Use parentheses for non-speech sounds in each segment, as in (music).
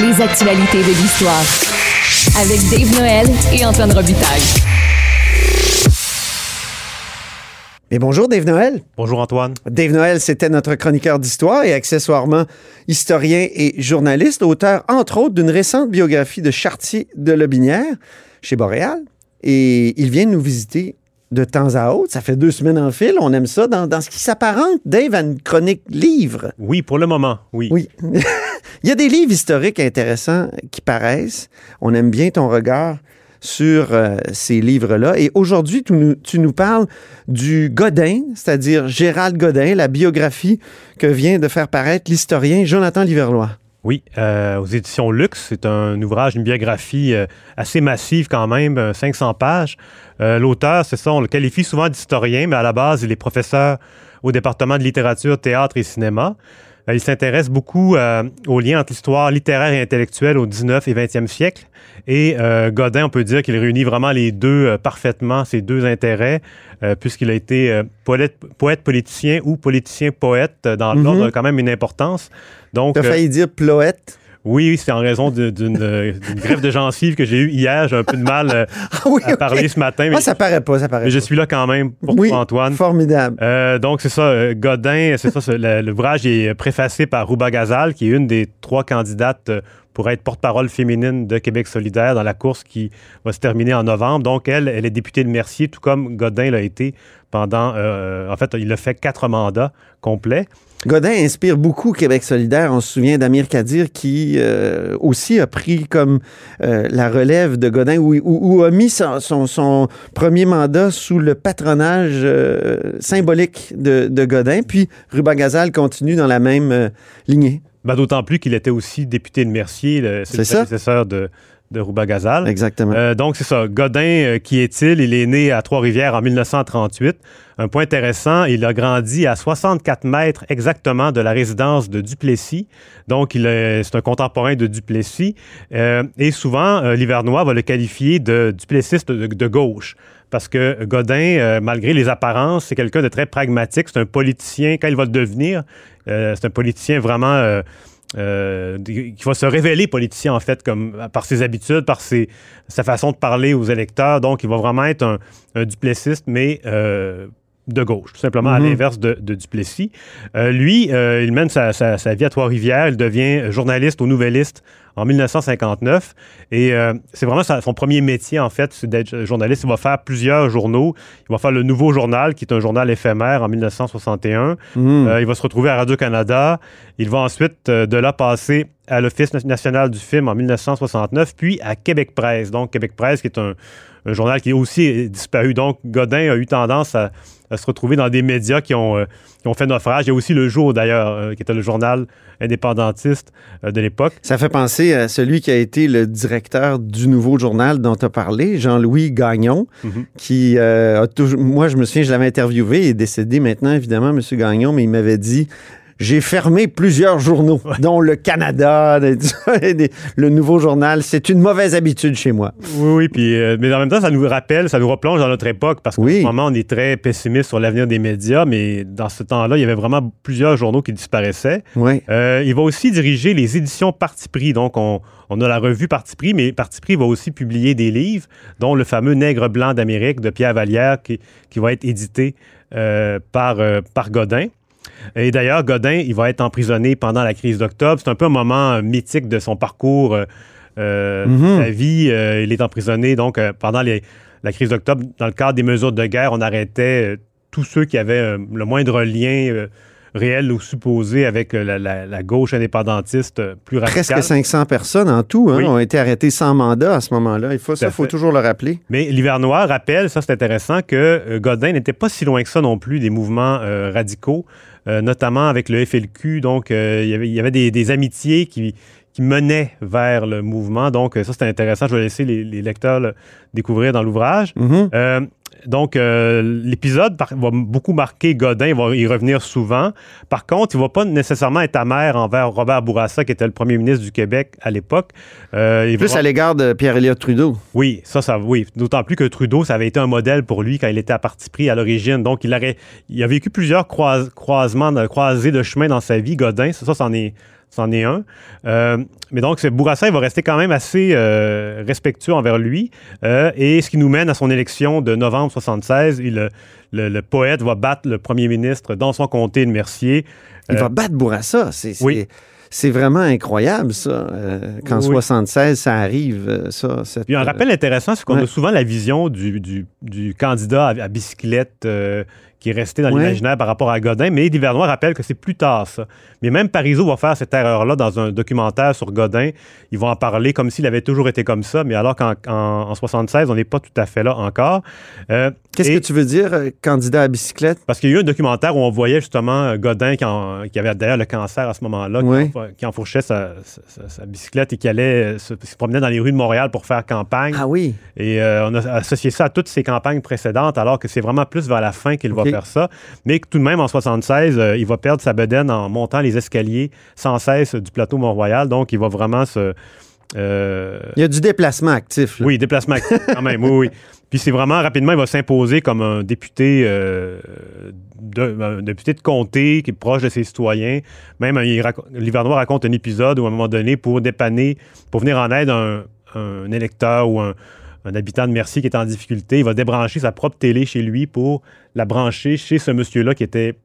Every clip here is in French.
les actualités de l'histoire. Avec Dave Noël et Antoine Robitaille. Et bonjour Dave Noël. Bonjour Antoine. Dave Noël, c'était notre chroniqueur d'histoire et accessoirement historien et journaliste, auteur entre autres d'une récente biographie de Chartier de Lobinière chez Boréal. Et il vient nous visiter de temps à autre. Ça fait deux semaines en fil. On aime ça dans, dans ce qui s'apparente, Dave, à une chronique livre. Oui, pour le moment, oui. Oui. (laughs) Il y a des livres historiques intéressants qui paraissent. On aime bien ton regard sur euh, ces livres-là. Et aujourd'hui, tu nous, parles du Godin, c'est-à-dire Gérald Godin, la biographie que vient de faire paraître l'historien Jonathan Liverlois. Oui, euh, aux éditions Luxe, c'est un ouvrage, une biographie euh, assez massive quand même, 500 pages. L'auteur, c'est ça, on le qualifie souvent d'historien, mais à la base, il est professeur au département de littérature, théâtre et cinéma. Euh, il s'intéresse beaucoup euh, aux liens entre l'histoire littéraire et intellectuelle au 19 et 20e siècle. Et euh, Godin, on peut dire qu'il réunit vraiment les deux parfaitement, ces deux intérêts, puisqu'il a été poète, poète politicien ou politicien poète, dans mm-hmm. l'ordre quand même une importance. Donc, tu as failli dire ploète oui, c'est en raison d'une grève de gencive que j'ai eue hier. J'ai un peu de mal euh, (laughs) ah à parler ce matin. Mais, ah, ça paraît pas, ça paraît Mais je suis là quand même pour toi, Antoine. Formidable. Euh, donc, c'est ça. Euh, Godin, c'est ça. L'ouvrage est préfacé par Rouba Gazal, qui est une des trois candidates pour être porte-parole féminine de Québec solidaire dans la course qui va se terminer en novembre. Donc, elle, elle est députée de Mercier, tout comme Godin l'a été pendant... en fait, il a fait quatre mandats complets. Godin inspire beaucoup Québec solidaire. On se souvient d'Amir Kadir qui euh, aussi a pris comme euh, la relève de Godin ou, a mis son, premier mandat sous le patronage euh, symbolique de, Godin. Puis Ruba Gazal continue dans la même lignée. Ben, D'autant plus qu'il était aussi député de Mercier, c'est le prédécesseur de, de Rouba Gazal. Exactement. Euh, donc, c'est ça. Godin, euh, qui est-il? Il est né à Trois-Rivières en 1938. Un point intéressant, il a grandi à 64 mètres exactement de la résidence de Duplessis. Donc, il c'est un contemporain de Duplessis. Euh, et souvent, l'Hivernois va le qualifier de duplessiste de, gauche parce que Godin, malgré les apparences, c'est quelqu'un de très pragmatique. C'est un politicien, quand il va le devenir, c'est un politicien vraiment euh, qui va se révéler politicien, en fait, comme par ses habitudes, par ses, sa façon de parler aux électeurs. Donc, il va vraiment être un, un duplessiste, mais euh, de gauche, tout simplement à mhm. l'inverse de, Duplessis. Euh, lui, euh, il mène sa, vie à Trois-Rivières. Il devient journaliste au Nouvelliste en 1959. Et euh, c'est vraiment son premier métier, en fait, c'est d'être journaliste. Il va faire plusieurs journaux. Il va faire le Nouveau Journal, qui est un journal éphémère en 1961. Mhm. il va se retrouver à Radio-Canada. Il va ensuite de là passer à l'Office national du film en 1969, puis à Québec Presse. Donc, Québec Presse, qui est un, un journal qui est aussi disparu. Donc, Godin a eu tendance à à se retrouver dans des médias qui ont, euh, ont fait naufrage. Il y a aussi Le Jour, d'ailleurs, euh, qui était le journal indépendantiste euh, de l'époque. Ça fait penser à celui qui a été le directeur du nouveau journal dont tu as parlé, Jean-Louis Gagnon, mhm. qui a toujours... Moi, je me souviens, je l'avais interviewé, il est décédé maintenant, évidemment, M. Gagnon, mais il m'avait dit j'ai fermé plusieurs journaux, dont le Canada, (laughs) le Nouveau Journal. C'est une mauvaise habitude chez moi. Oui, oui, puis, euh, mais en même temps, ça nous rappelle, ça nous replonge dans notre époque parce qu'en ce moment, on est très pessimiste sur l'avenir des médias, mais dans ce temps-là, il y avait vraiment plusieurs journaux qui disparaissaient. Oui. Euh, il va aussi diriger les éditions Parti pris. Donc, on, a la revue Parti pris, mais Parti pris va aussi publier des livres, dont le fameux Nègre blanc d'Amérique de Pierre Vallière, qui, qui va être édité euh, par, par Godin. Et d'ailleurs, Godin, il va être emprisonné pendant la crise d'octobre. C'est un peu un moment mythique de son parcours, euh, euh mhm. sa vie. Euh, il est emprisonné donc euh, pendant la crise d'octobre. Dans le cadre des mesures de guerre, on arrêtait tous ceux qui avaient le moindre lien réel ou supposé avec la, gauche indépendantiste plus radicale. Presque 500 personnes en tout hein, ont été arrêtées sans mandat à ce moment-là. Il faut, ça, faut toujours le rappeler. Mais l'hiver-noir rappelle, ça c'est intéressant, que Godin n'était pas si loin que ça non plus des mouvements radicaux. Euh, notamment avec le FLQ. Donc, euh, il y avait, des, amitiés qui, menaient vers le mouvement. Donc, ça, c'était intéressant. Je vais laisser les, lecteurs le découvrir dans l'ouvrage. Mm-hmm. Euh, donc, euh, l'épisode va beaucoup marquer Godin, il va y revenir souvent. Par contre, il ne va pas nécessairement être amer envers Robert Bourassa, qui était le premier ministre du Québec à l'époque. Euh, plus à l'égard de Pierre-Éliott Trudeau. Oui, ça, ça, oui. D'autant plus que Trudeau, ça avait été un modèle pour lui quand il était à parti pris à l'origine. Donc, il, aurait, il a vécu plusieurs croisements, croisés de chemin dans sa vie, Godin. Ça, ça, c'en est c'en est un. Euh, mais donc, Bourassa, il va rester quand même assez euh, respectueux envers lui. Euh, et ce qui nous mène à son élection de novembre 76. le, le, poète va battre le premier ministre dans son comté de Mercier. Il va battre Bourassa. C'est, oui. C'est vraiment incroyable, ça. Qu'en 76, ça arrive, ça. Puis un rappel intéressant, c'est qu'on a souvent la vision du, du, du candidat à, bicyclette qui est resté dans l'imaginaire par rapport à Godin. Mais Divernois rappelle que c'est plus tard, ça. Mais même Parizeau va faire cette erreur-là dans un documentaire sur Godin. Ils vont en parler comme s'il avait toujours été comme ça, mais alors qu'en en, 76, on n'est pas tout à fait là encore. Euh, Qu'est-ce que tu veux dire, euh, candidat à bicyclette? Parce qu'il y a eu un documentaire où on voyait justement euh, Godin qui, avait d'ailleurs le cancer à ce moment-là, qui, enfourchait sa, bicyclette et qui allait se, promener dans les rues de Montréal pour faire campagne. Ah oui. Et on a associé ça à toutes ses campagnes précédentes, alors que c'est vraiment plus vers la fin qu'il va faire ça. Mais tout de même, en 76, il va perdre sa bedaine en montant les escaliers sans cesse du plateau Mont-Royal. Donc, il va vraiment se. Euh, il y a du déplacement actif. Oui, déplacement actif quand même, oui, oui. Puis c'est vraiment rapidement, il va s'imposer comme un député, euh, de, député de comté qui est proche de ses citoyens. Même, Livernois raconte un épisode où, à un moment donné, pour dépanner, pour venir en aide à un, électeur ou un, un, habitant de Mercier qui est en difficulté, il va débrancher sa propre télé chez lui pour la brancher chez ce monsieur-là qui était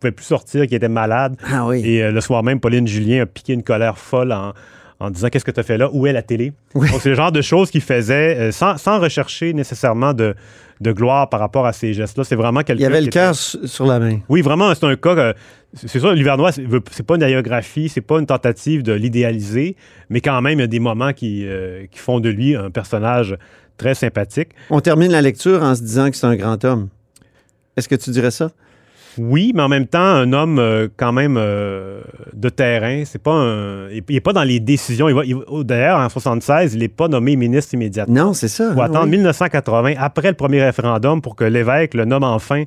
pouvait plus sortir, qui était malade. Ah oui. Et euh, le soir même, Pauline Julien a piqué une colère folle en, disant Qu'est-ce que tu as fait là? Où est la télé? (laughs) Donc, c'est le genre de choses qu'il faisait euh, sans, rechercher nécessairement de, gloire par rapport à ces gestes-là. C'est vraiment quelqu'un. Il y avait le cœur sur la main. Oui, vraiment, c'est un cas. Euh, c'est ça, l'Hivernois, c'est pas une aérographie, c'est pas une tentative de l'idéaliser, mais quand même, il y a des moments qui, qui font de lui un personnage très sympathique. On termine la lecture en se disant que c'est un grand homme. Est-ce que tu dirais ça? Oui, mais en même temps, un homme euh, quand même euh, de terrain. C'est pas un, il n'est pas dans les décisions. d'ailleurs, en 76, il n'est pas nommé ministre immédiatement. Non, c'est ça. Il faut attendre 1980, après le premier référendum, pour que l'évêque le nomme enfin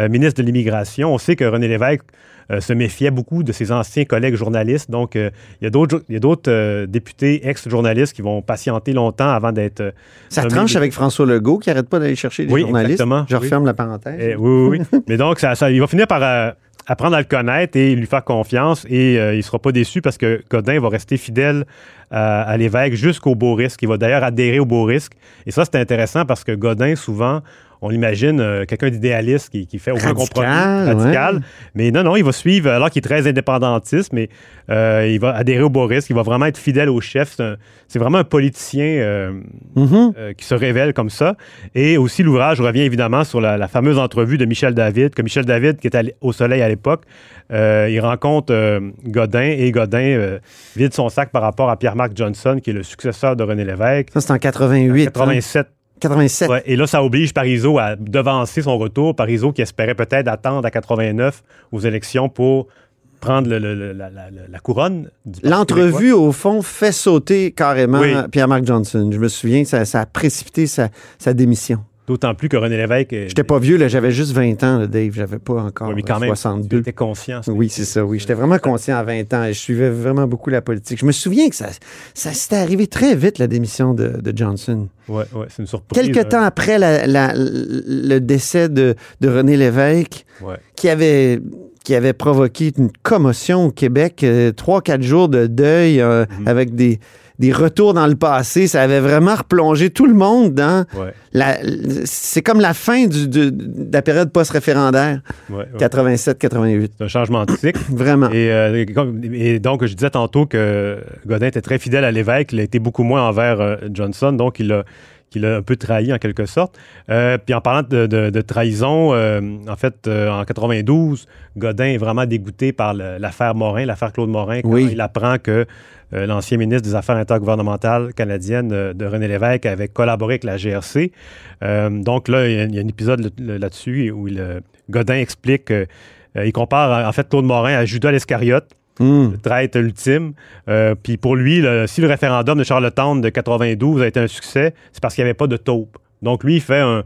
euh, ministre de l'Immigration. On sait que René Lévesque euh, se méfiait beaucoup de ses anciens collègues journalistes. Donc, euh, il y a d'autres députés ex-journalistes qui vont patienter longtemps avant d'être. Ça tranche avec François Legault qui n'arrête pas d'aller chercher des journalistes. Exactement, Je referme la parenthèse. Eh, oui, oui, oui. Mais donc, ça, il va finir par apprendre à le connaître et lui faire confiance et il ne sera pas déçu parce que Godin va rester fidèle à l'évêque jusqu'au beau risque. Il va d'ailleurs adhérer au beau risque. Et ça, c'est intéressant parce que Godin, souvent, on l'imagine euh, quelqu'un d'idéaliste qui, fait aucun compromis radical. Mais non, non, il va suivre, alors qu'il est très indépendantiste, mais euh, il va adhérer au Boris, il va vraiment être fidèle au chef. C'est vraiment un politicien euh, mm-hmm. qui se révèle comme ça. Et aussi, l'ouvrage revient évidemment sur la, fameuse entrevue de Michel David, que Michel David, qui était au soleil à l'époque, il rencontre Godin et Godin vide son sac par rapport à Pierre-Marc Johnson, qui est le successeur de René Lévesque. Ça, c'est en 88. 87. 87. et là, ça oblige Parizeau à devancer son retour. Parizeau qui espérait peut-être attendre à 89 aux élections pour prendre la, couronne. L'entrevue, au fond, fait sauter carrément Pierre-Marc Johnson. Je me souviens, ça, ça a précipité sa démission. D'autant plus que René Lévesque. J'étais pas vieux, là, j'avais juste 20 ans, là, Dave. J'avais pas encore mais quand 62. Tu conscient. Oui, c'est ça, oui. J'étais vraiment conscient à 20 ans et je suivais vraiment beaucoup la politique. Je me souviens que ça, ça s'était arrivé très vite, la démission de, Johnson. Oui, ouais, c'est une surprise. Quelques temps après le décès de, René Lévesque, qui avait qui avait provoqué une commotion au Québec, euh, trois, quatre jours de deuil euh, mm-hmm. avec des, des retours dans le passé. Ça avait vraiment replongé tout le monde dans. La, c'est comme la fin du, de, la période post-référendaire. 87-88. C'est un changement de cycle. (laughs) vraiment. Euh, et, donc, je disais tantôt que Godin était très fidèle à l'évêque. Il a été beaucoup moins envers euh, Johnson. Donc, il a qu'il a un peu trahi en quelque sorte. Euh, puis en parlant de, trahison, en fait, en 92, Godin est vraiment dégoûté par l'affaire Morin, l'affaire Claude Morin, quand il apprend que euh, l'ancien ministre des Affaires intergouvernementales canadiennes euh, de René Lévesque avait collaboré avec la GRC. Euh, donc là, il y, a, un épisode là-dessus où Godin explique, il compare en fait Claude Morin à Judas l'Escariote. Hmm. le traître ultime. puis pour lui, si le référendum de Charlottetown de 92 a été un succès, c'est parce qu'il n'y avait pas de taupe. Donc lui, il fait un,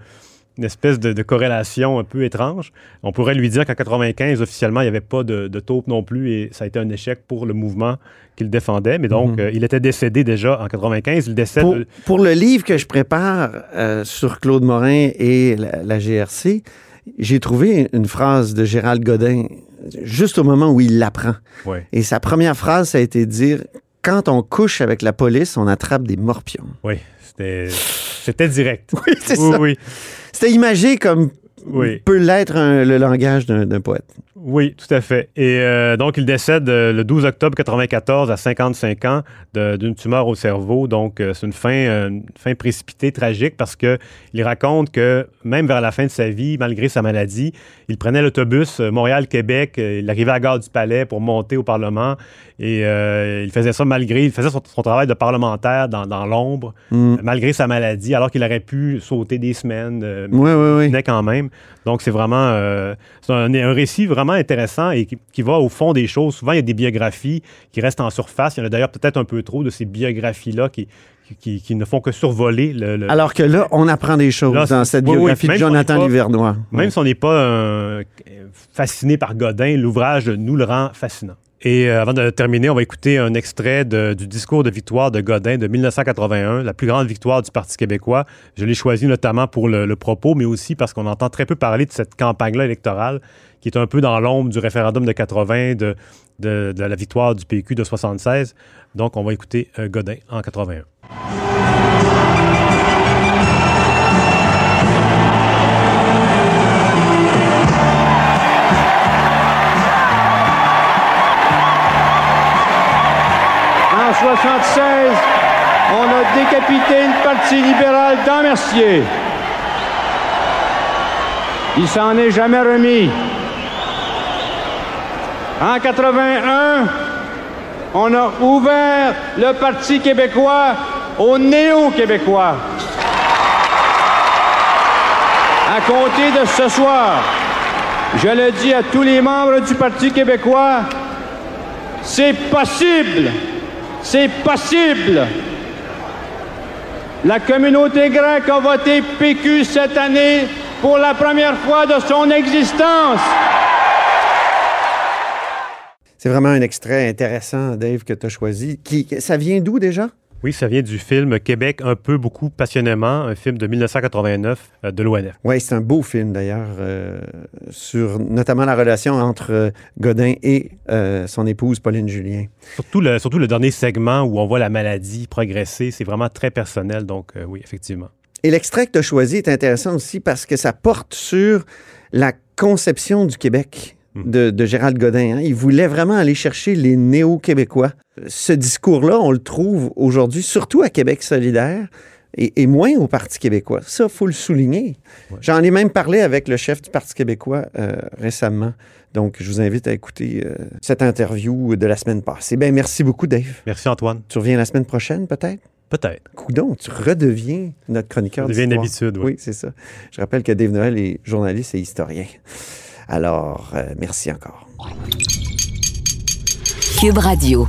une espèce de, corrélation un peu étrange. On pourrait lui dire qu'en 95, officiellement, il n'y avait pas de, taupe non plus et ça a été un échec pour le mouvement qu'il défendait. Mais donc, mhm. euh, il était décédé déjà en 95. Il décède... Pour, le livre que je prépare euh, sur Claude Morin et la, GRC, j'ai trouvé une phrase de Gérald Godin juste au moment où il l'apprend. Ouais. Et sa première phrase, ça a été de dire Quand on couche avec la police, on attrape des morpions. Oui, c'était, direct. (laughs) Oui, c'est oui, ça. oui, C'était imagé comme oui. peut l'être le langage d'un poète. Oui, tout à fait. Et euh, donc, il décède euh, le 12 octobre 94 à 55 ans d'une tumeur au cerveau. Donc, euh, c'est une fin, une fin précipitée, tragique, parce que il raconte que même vers la fin de sa vie, malgré sa maladie, il prenait l'autobus Montréal-Québec. il arrivait à la gare du Palais pour monter au Parlement. Et il faisait ça malgré, il faisait son, son travail de parlementaire dans, dans l'ombre, Mm. malgré sa maladie, alors qu'il aurait pu sauter des semaines. Oui, oui, oui. quand même. Donc, c'est vraiment euh, c'est un, un récit vraiment intéressant et qui, qui va au fond des choses. Souvent, il y a des biographies qui restent en surface. Il y en a d'ailleurs peut-être un peu trop de ces biographies-là qui, qui, qui- qui ne font que survoler le. le- Alors que là, on apprend des choses Là, dans cette oui, biographie de Jonathan pas- Livernois. même si on n'est pas euh, fasciné par Godin, l'ouvrage nous le rend fascinant. Et euh, avant de terminer, on va écouter un extrait du discours de victoire de Godin de 1981, la plus grande victoire du Parti québécois. Je l'ai choisi notamment pour le, propos, mais aussi parce qu'on entend très peu parler de cette campagne-là électorale qui est un peu dans l'ombre du référendum de 80, de, de- de la victoire du PQ de 76. Donc, on va écouter euh, Godin en 81. En 76, on a décapité le Parti libéral dans Mercier. Il s'en est jamais remis. En 81, on a ouvert le Parti québécois aux néo-québécois. À compter de ce soir, je le dis à tous les membres du Parti québécois, c'est possible. C'est possible. La communauté grecque a voté PQ cette année pour la première fois de son existence. C'est vraiment un extrait intéressant, Dave, que tu as choisi. Qui, ça vient d'où déjà? Oui, ça vient du film Québec un peu, beaucoup, passionnément, un film de 1989 euh, de l'ONF. Oui, c'est un beau film d'ailleurs, euh, sur notamment la relation entre euh, Godin et euh, son épouse Pauline Julien. Surtout le, surtout le dernier segment où on voit la maladie progresser, c'est vraiment très personnel, donc oui, effectivement. Et l'extrait que tu as choisi est intéressant aussi parce que ça porte sur la conception du Québec de, de Gérald Godin. hein. Il voulait vraiment aller chercher les néo-québécois. Ce discours-là, on le trouve aujourd'hui, surtout à Québec solidaire. Et, et moins au Parti québécois. Ça, il faut le souligner. J'en ai même parlé avec le chef du Parti québécois euh, récemment. Donc, je vous invite à écouter euh, cette interview de la semaine passée. Ben, merci beaucoup, Dave. Merci Antoine. Tu reviens la semaine prochaine, peut-être? Peut-être. Coudon, tu redeviens notre chroniqueur Ça devient une d'histoire. habitude, oui. Oui, c'est ça. Je rappelle que Dave Noël est journaliste et historien. Alors, euh, merci encore. Cube Radio.